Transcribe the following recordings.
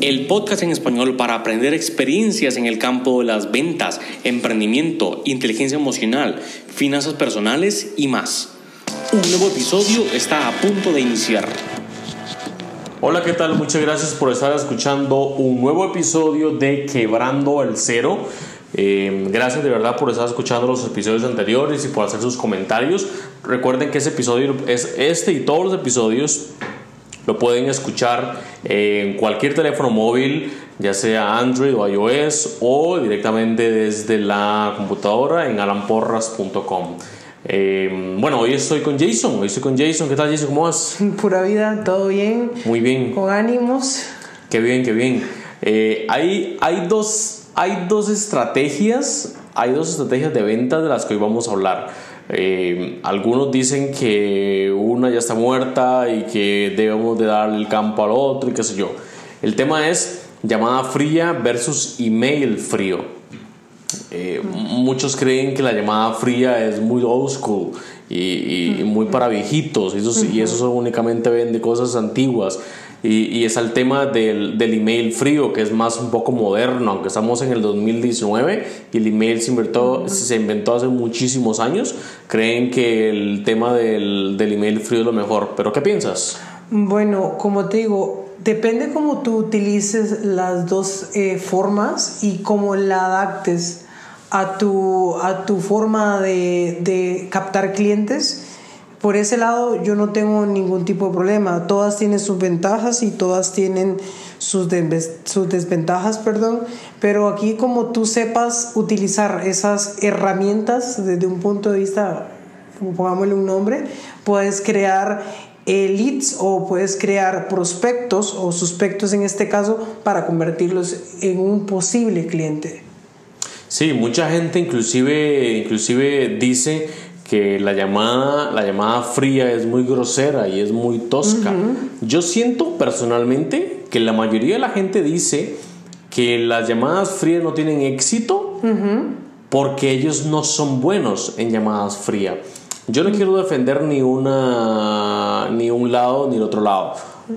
el podcast en español para aprender experiencias en el campo de las ventas, emprendimiento, inteligencia emocional, finanzas personales y más. Un nuevo episodio está a punto de iniciar. Hola, ¿qué tal? Muchas gracias por estar escuchando un nuevo episodio de Quebrando el Cero. Eh, gracias de verdad por estar escuchando los episodios anteriores y por hacer sus comentarios. Recuerden que ese episodio es este y todos los episodios lo pueden escuchar en cualquier teléfono móvil, ya sea Android o iOS, o directamente desde la computadora en alanporras.com. Eh, bueno, hoy estoy con Jason. Hoy estoy con Jason. ¿Qué tal, Jason? ¿Cómo vas? Pura vida, todo bien. Muy bien. Con ánimos. Qué bien, qué bien. Eh, hay, hay, dos, hay dos estrategias. Hay dos estrategias de ventas de las que hoy vamos a hablar. Eh, algunos dicen que una ya está muerta y que debemos de darle el campo al otro y qué sé yo. El tema es llamada fría versus email frío. Eh, muchos creen que la llamada fría es muy old school y, muy para viejitos y eso, y eso únicamente vende cosas antiguas. Y, es el tema del, del, email frío, que es más un poco moderno, aunque estamos en el 2019 y el email se inventó, se inventó hace muchísimos años, creen que el tema del, del email frío es lo mejor. ¿Pero qué piensas? Bueno, como te digo, depende cómo tú utilices las dos eh, formas y cómo la adaptes a tu, a tu forma de, de captar clientes por ese lado yo no tengo ningún tipo de problema. Todas tienen sus ventajas y todas tienen sus, desventajas, perdón. Pero aquí como tú sepas utilizar esas herramientas desde un punto de vista, pongámosle un nombre, puedes crear eh, leads o puedes crear prospectos o suspectos en este caso para convertirlos en un posible cliente. Sí, mucha gente inclusive, inclusive dice que la llamada, la llamada fría es muy grosera y es muy tosca. Yo siento personalmente que la mayoría de la gente dice que las llamadas frías no tienen éxito porque ellos no son buenos en llamadas frías. Yo no quiero defender ni una ni un lado ni el otro lado.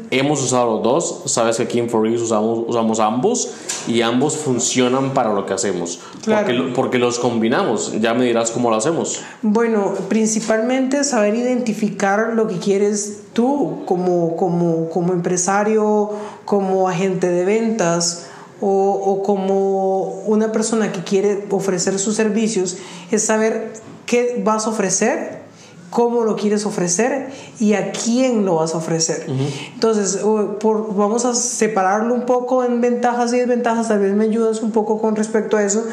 Hemos usado los dos, sabes que aquí en Forex usamos, usamos ambos y ambos funcionan para lo que hacemos. Claro. Porque, porque los combinamos, ya me dirás cómo lo hacemos. Bueno, principalmente saber identificar lo que quieres tú como, como, como empresario, como agente de ventas o, o como una persona que quiere ofrecer sus servicios, es saber qué vas a ofrecer cómo lo quieres ofrecer y a quién lo vas a ofrecer. Entonces, por, vamos a separarlo un poco en ventajas y desventajas, tal vez me ayudas un poco con respecto a eso.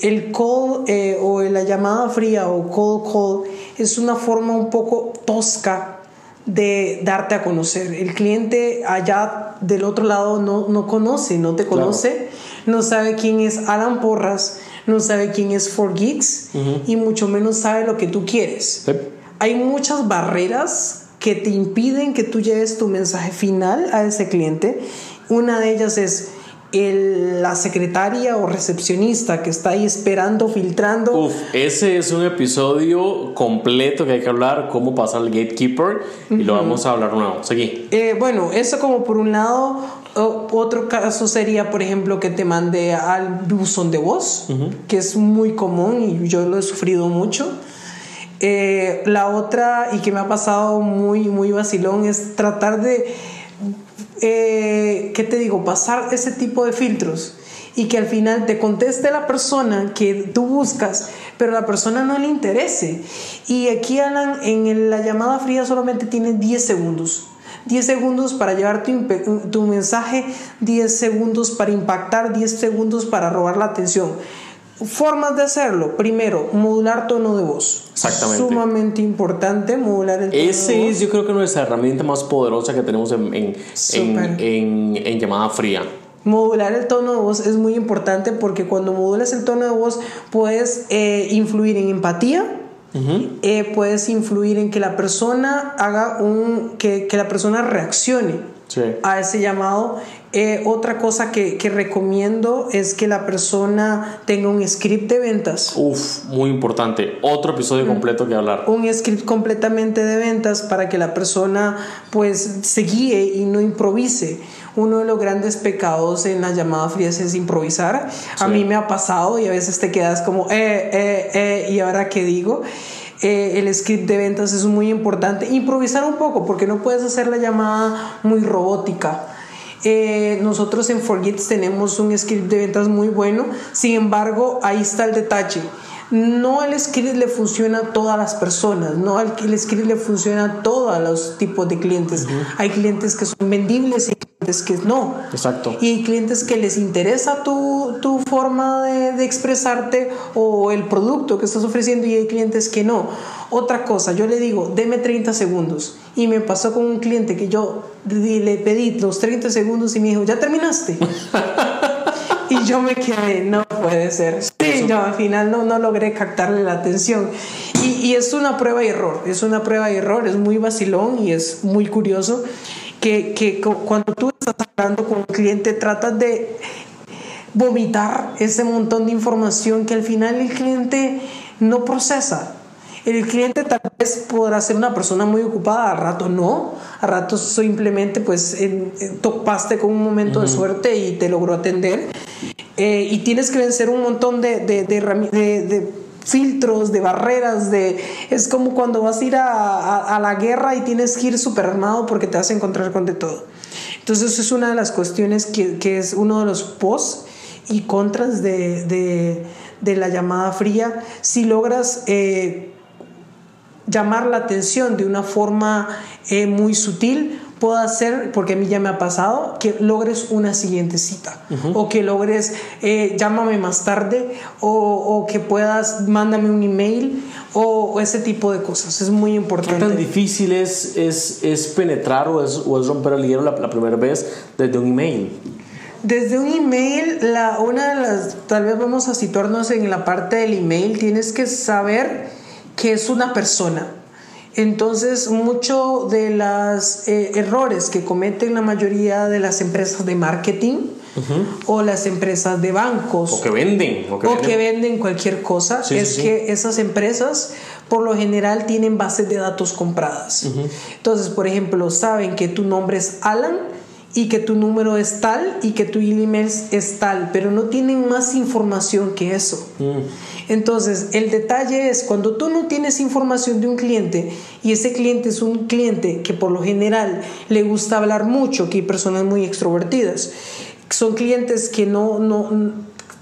El call eh, o la llamada fría o call call es una forma un poco tosca de darte a conocer. El cliente allá del otro lado no, no conoce, no te conoce, no sabe quién es Alan Porras, no sabe quién es For Geeks y mucho menos sabe lo que tú quieres. Hay muchas barreras que te impiden que tú lleves tu mensaje final a ese cliente. Una de ellas es el- la secretaria o recepcionista que está ahí esperando, filtrando. Uf, ese es un episodio completo que hay que hablar, cómo pasar al gatekeeper, y lo vamos a hablar nuevo. Seguí. Eh, bueno, eso como por un lado. O- otro caso sería, por ejemplo, que te mande al buzón de voz, que es muy común y yo lo he sufrido mucho. Eh, la otra, y que me ha pasado muy, muy vacilón, es tratar de, eh, ¿qué te digo?, pasar ese tipo de filtros y que al final te conteste la persona que tú buscas, pero la persona no le interese. Y aquí, Alan, en la llamada fría solamente tienes 10 segundos. 10 segundos para llevar tu mensaje, 10 segundos para impactar, 10 segundos para robar la atención. Formas de hacerlo. Primero, modular tono de voz. Exactamente. Sumamente importante modular el tono de Ese voz. es, yo creo que nuestra herramienta más poderosa que tenemos en, en, en, en- llamada fría. Modular el tono de voz es muy importante porque cuando modulas el tono de voz puedes eh, influir en empatía, eh, puedes influir en que la persona haga un, que, que la persona reaccione Sí. a ese llamado. Eh, otra cosa que, que recomiendo es que la persona tenga un script de ventas. Uf, muy importante. Otro episodio completo que hablar. un script completamente de ventas para que la persona pues se guíe y no improvise. Uno de los grandes pecados en las llamadas frías es improvisar. A Sí. mí me ha pasado y a veces te quedas como, eh, eh, eh, y ahora qué digo. Eh, el script de ventas es muy importante. Improvisar un poco porque no puedes hacer la llamada muy robótica. Eh, nosotros en Forgets tenemos un script de ventas muy bueno, sin embargo, ahí está el detalle. No el script le funciona a todas las personas, no el, script le funciona a todos los tipos de clientes. Hay clientes que son vendibles y clientes que no. Exacto. Y clientes que les interesa tu, tu forma de, de expresarte o el producto que estás ofreciendo y hay clientes que no. Otra cosa, yo le digo, deme 30 segundos. Y me pasó con un cliente que yo le pedí los 30 segundos y me dijo, ¿ya terminaste? yo me quedé, no puede ser. Sí, yo al final no, no logré captarle la atención. Y, y es una prueba y error, es una prueba y error, es muy vacilón y es muy curioso que, que cu- cuando tú estás hablando con un cliente tratas de vomitar ese montón de información que al final el cliente no procesa. El cliente tal vez podrá ser una persona muy ocupada, a rato no, a rato simplemente pues en- en- topaste con un momento de suerte y te logró atender. Eh, y tienes que vencer un montón de, de, de de- filtros, de barreras, de es como cuando vas a ir a, a- a la guerra y tienes que ir súper armado porque te vas a encontrar con de todo. Entonces eso es una de las cuestiones que, que es uno de los pos y contras de, de- de la llamada fría. Si logras eh, llamar la atención de una forma eh, muy sutil, puede hacer, porque a mí ya me ha pasado, que logres una siguiente cita o que logres, eh, llámame más tarde o, o que puedas, mándame un email o, o ese tipo de cosas. Es muy ¿Qué importante. tan difícil es, es, es penetrar o es, o es romper el hielo la, la primera vez desde un email? Desde un email, la, una de las, tal vez vamos a situarnos en la parte del email, tienes que saber que es una persona. Entonces, muchos de los errores que cometen la mayoría de las empresas de marketing o las empresas de bancos. O que venden. O que, venden. cualquier cosa. es que esas empresas por lo general tienen bases de datos compradas. Entonces, por ejemplo, saben que tu nombre es Alan y que tu número es tal y que tu email es tal, pero no tienen más información que eso. Mm. Entonces, el detalle es cuando tú no tienes información de un cliente y ese cliente es un cliente que por lo general le gusta hablar mucho, que hay personas muy extrovertidas, son clientes que no, no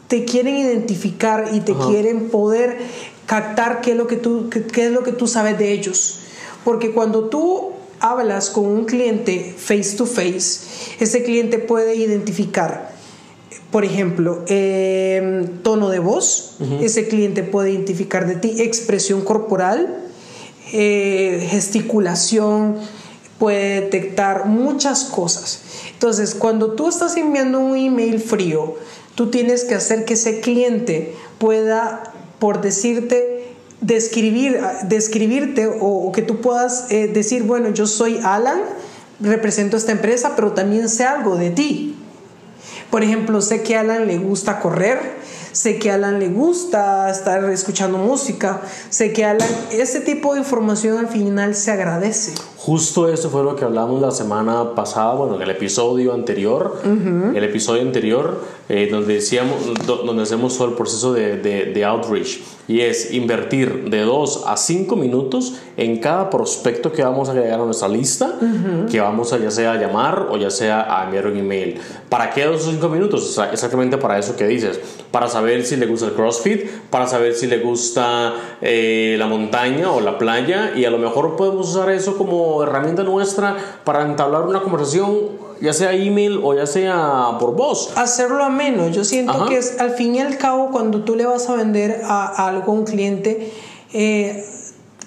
te quieren identificar y te quieren poder captar qué es lo que tú, qué es lo que tú sabes de ellos. Porque cuando tú hablas con un cliente face to face, ese cliente puede identificar, por ejemplo, em, tono de voz, ese cliente puede identificar de ti expresión corporal, eh, gesticulación, puede detectar muchas cosas. Entonces, cuando tú estás enviando un email frío, tú tienes que hacer que ese cliente pueda, por decirte, describir, describirte o, que tú puedas eh, decir, bueno, yo soy Alan, represento esta empresa, pero también sé algo de ti. Por ejemplo, sé que a Alan le gusta correr, sé que a Alan le gusta estar escuchando música, sé que Alan, ese tipo de información al final se agradece. Justo eso fue lo que hablamos la semana pasada, bueno, en el episodio anterior, el episodio anterior, eh, donde, decíamos, donde hacemos todo el proceso de, de, de outreach y es invertir de 2 a 5 minutos en cada prospecto que vamos a agregar a nuestra lista, que vamos a ya sea a llamar o ya sea a enviar un email. ¿Para qué 2 o 5 minutos? Exactamente para eso que dices, para saber si le gusta el CrossFit, para saber si le gusta eh, la montaña o la playa y a lo mejor podemos usar eso como herramienta nuestra para entablar una conversación ya sea email o ya sea por voz. Hacerlo a menos. Yo siento que es al fin y al cabo cuando tú le vas a vender a, algo a un cliente, eh,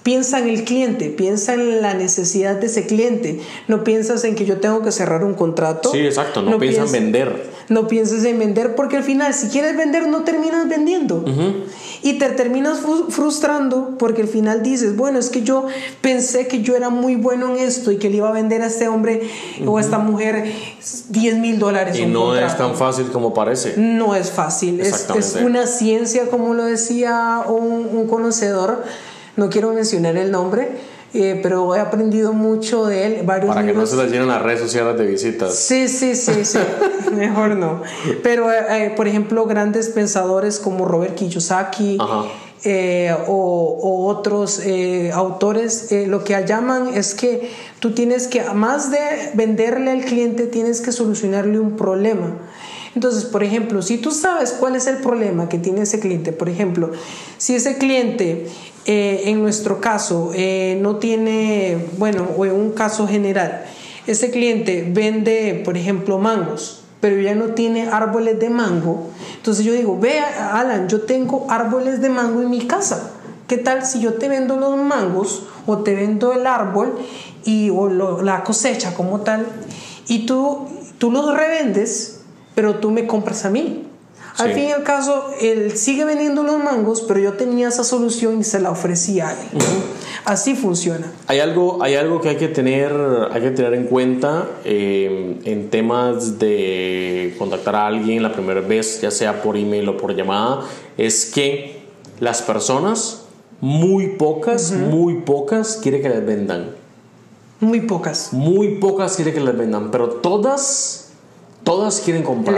piensa en el cliente, piensa en la necesidad de ese cliente. No piensas en que yo tengo que cerrar un contrato. Sí, exacto. No, piensas en vender. No pienses en vender porque al final, si quieres vender, no terminas vendiendo. Y te terminas frustrando porque al final dices, bueno, es que yo pensé que yo era muy bueno en esto y que le iba a vender a este hombre o a esta mujer 10 mil dólares. Y no es tan fácil como parece. No es fácil. Es, es, una ciencia, como lo decía un, un conocedor no quiero mencionar el nombre, eh, pero he aprendido mucho de él. Varios Para que no se les llenen las redes sociales de visitas. Sí, sí, sí, sí. mejor no. Pero, eh, eh, por ejemplo, grandes pensadores como Robert Kiyosaki o, o, otros autores, lo que llaman es que tú tienes que, más de venderle al cliente, tienes que solucionarle un problema. Entonces, por ejemplo, si tú sabes cuál es el problema que tiene ese cliente, por ejemplo, si ese cliente eh, en nuestro caso eh, no tiene, bueno, o en un caso general, ese cliente vende, por ejemplo, mangos, pero ya no tiene árboles de mango, entonces yo digo, vea, Alan, yo tengo árboles de mango en mi casa. ¿Qué tal si yo te vendo los mangos o te vendo el árbol y o la cosecha como tal y tú, tú los revendes, pero tú me compras a mí? Al fin y al caso, él sigue vendiendo los mangos, pero yo tenía esa solución y se la ofrecí a él. Así funciona. Hay algo, hay algo que hay que tener, hay que tener en cuenta eh, en temas de contactar a alguien la primera vez, ya sea por email o por llamada, es que las personas, muy pocas, muy pocas, quieren que les vendan. Muy pocas. Muy pocas quieren que les vendan, pero todas Todas quieren comprar.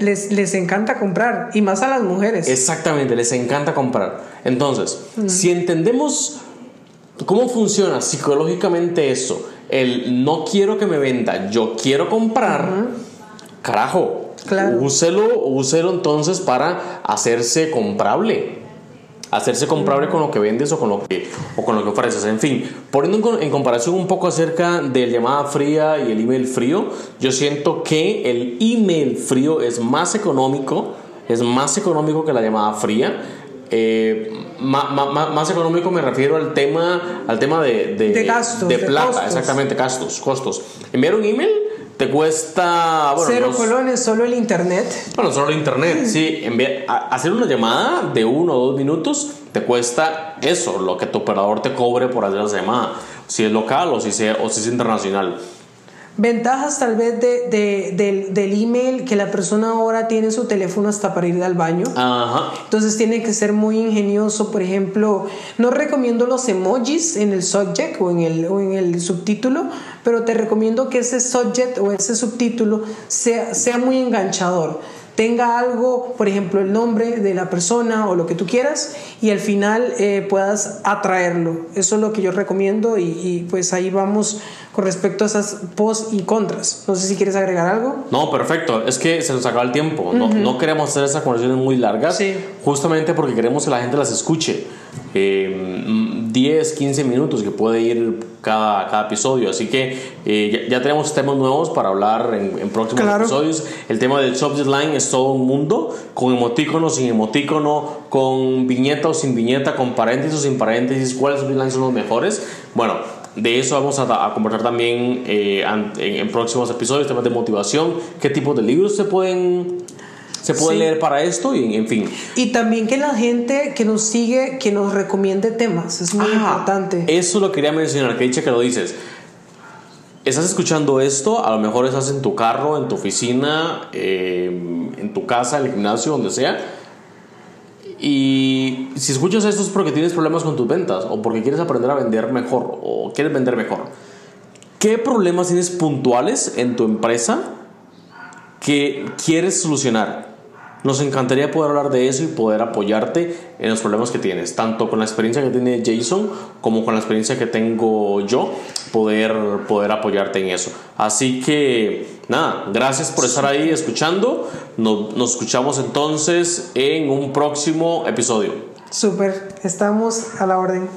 Les, les, encanta comprar, y más a las mujeres. Exactamente, les encanta comprar. Entonces, si entendemos cómo funciona psicológicamente eso, el no quiero que me venda, yo quiero comprar, carajo, claro. úselo, úselo entonces para hacerse comprable hacerse comprable con lo que vendes o con lo que, o con lo que ofreces. En fin, poniendo en comparación un poco acerca de llamada fría y el email frío, yo siento que el email frío es más económico, es más económico que la llamada fría. Eh, más, económico me refiero al tema, al tema de, de, gastos, de plata, exactamente, gastos, costos. Enviar un email te cuesta. Cero colones, solo el internet. Bueno, solo el internet, sí. hacer una llamada de uno o dos minutos te cuesta eso, lo que tu operador te cobre por hacer la llamada. Si es local o si, sea, o si es internacional. Ventajas tal vez de, del, email, que la persona ahora tiene su teléfono hasta para ir al baño. Ajá. Entonces tiene que ser muy ingenioso. Por ejemplo, no recomiendo los emojis en el subject o en el, o en el subtítulo, pero te recomiendo que ese subject o ese subtítulo sea, sea muy enganchador tenga algo, por ejemplo, el nombre de la persona o lo que tú quieras, y al final eh, puedas atraerlo. Eso es lo que yo recomiendo y, y, pues ahí vamos con respecto a esas pos y contras. No sé si quieres agregar algo. No, perfecto. Es que se nos acaba el tiempo. no, no, queremos hacer esas conversaciones muy largas, justamente porque queremos que la gente las escuche. 10, eh, 15 minutos que puede ir cada, cada episodio. Así que eh, ya, tenemos temas nuevos para hablar en, próximos episodios. El tema del subject line es todo un mundo, con emotícono, sin emotícono, con viñeta o sin viñeta, con paréntesis o sin paréntesis, cuáles subject lines son los mejores. Bueno, de eso vamos a, conversar también eh, en, próximos episodios, temas de motivación, qué tipo de libros se pueden se pueden leer para esto y en fin. Y también que la gente que nos sigue, que nos recomiende temas, es muy importante. Eso lo quería mencionar, que dice que lo dices. Estás escuchando esto, a lo mejor estás en tu carro, en tu oficina, eh, en tu casa, en el gimnasio, donde sea y si escuchas esto es porque tienes problemas con tus ventas o porque quieres aprender a vender mejor o quieres vender mejor. ¿Qué problemas tienes puntuales en tu empresa que quieres solucionar? Nos encantaría poder hablar de eso y poder apoyarte en los problemas que tienes, tanto con la experiencia que tiene Jason como con la experiencia que tengo yo, poder, poder apoyarte en eso. Así que nada, gracias por estar ahí escuchando. Nos, nos escuchamos entonces en un próximo episodio. Súper, estamos a la orden.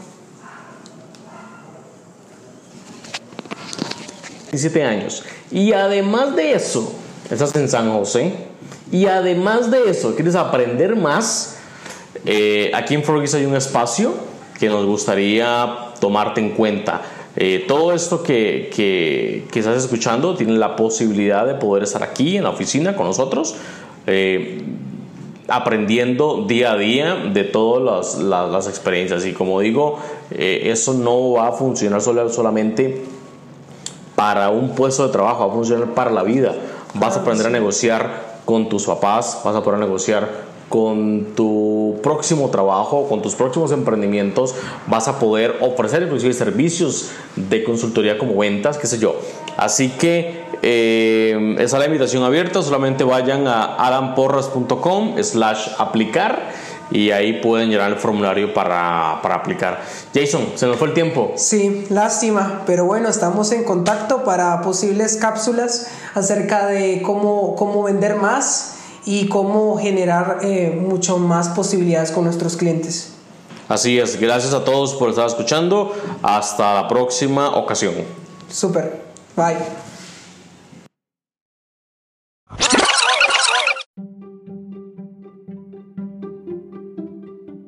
17 años. Y además de eso, estás en San José y además de eso, quieres aprender más, eh, aquí en Froggies hay un espacio que nos gustaría tomarte en cuenta. Eh, todo esto que, que, que, estás escuchando tiene la posibilidad de poder estar aquí en la oficina con nosotros, eh, aprendiendo día a día de todas las, las, experiencias. Y como digo, eso no va a funcionar solo, solamente para un puesto de trabajo, va a funcionar para la vida. Vas a aprender a negociar con tus papás, vas a poder negociar con tu próximo trabajo, con tus próximos emprendimientos, vas a poder ofrecer inclusive servicios de consultoría como ventas, qué sé yo. Así que eh, esa es la invitación abierta, solamente vayan a adamporras.com slash aplicar y ahí pueden llenar el formulario para, para, aplicar. Jason, se nos fue el tiempo. Sí, lástima, pero bueno, estamos en contacto para posibles cápsulas acerca de cómo, cómo vender más y cómo generar eh, mucho más posibilidades con nuestros clientes. Así es, gracias a todos por estar escuchando. Hasta la próxima ocasión. Super, bye.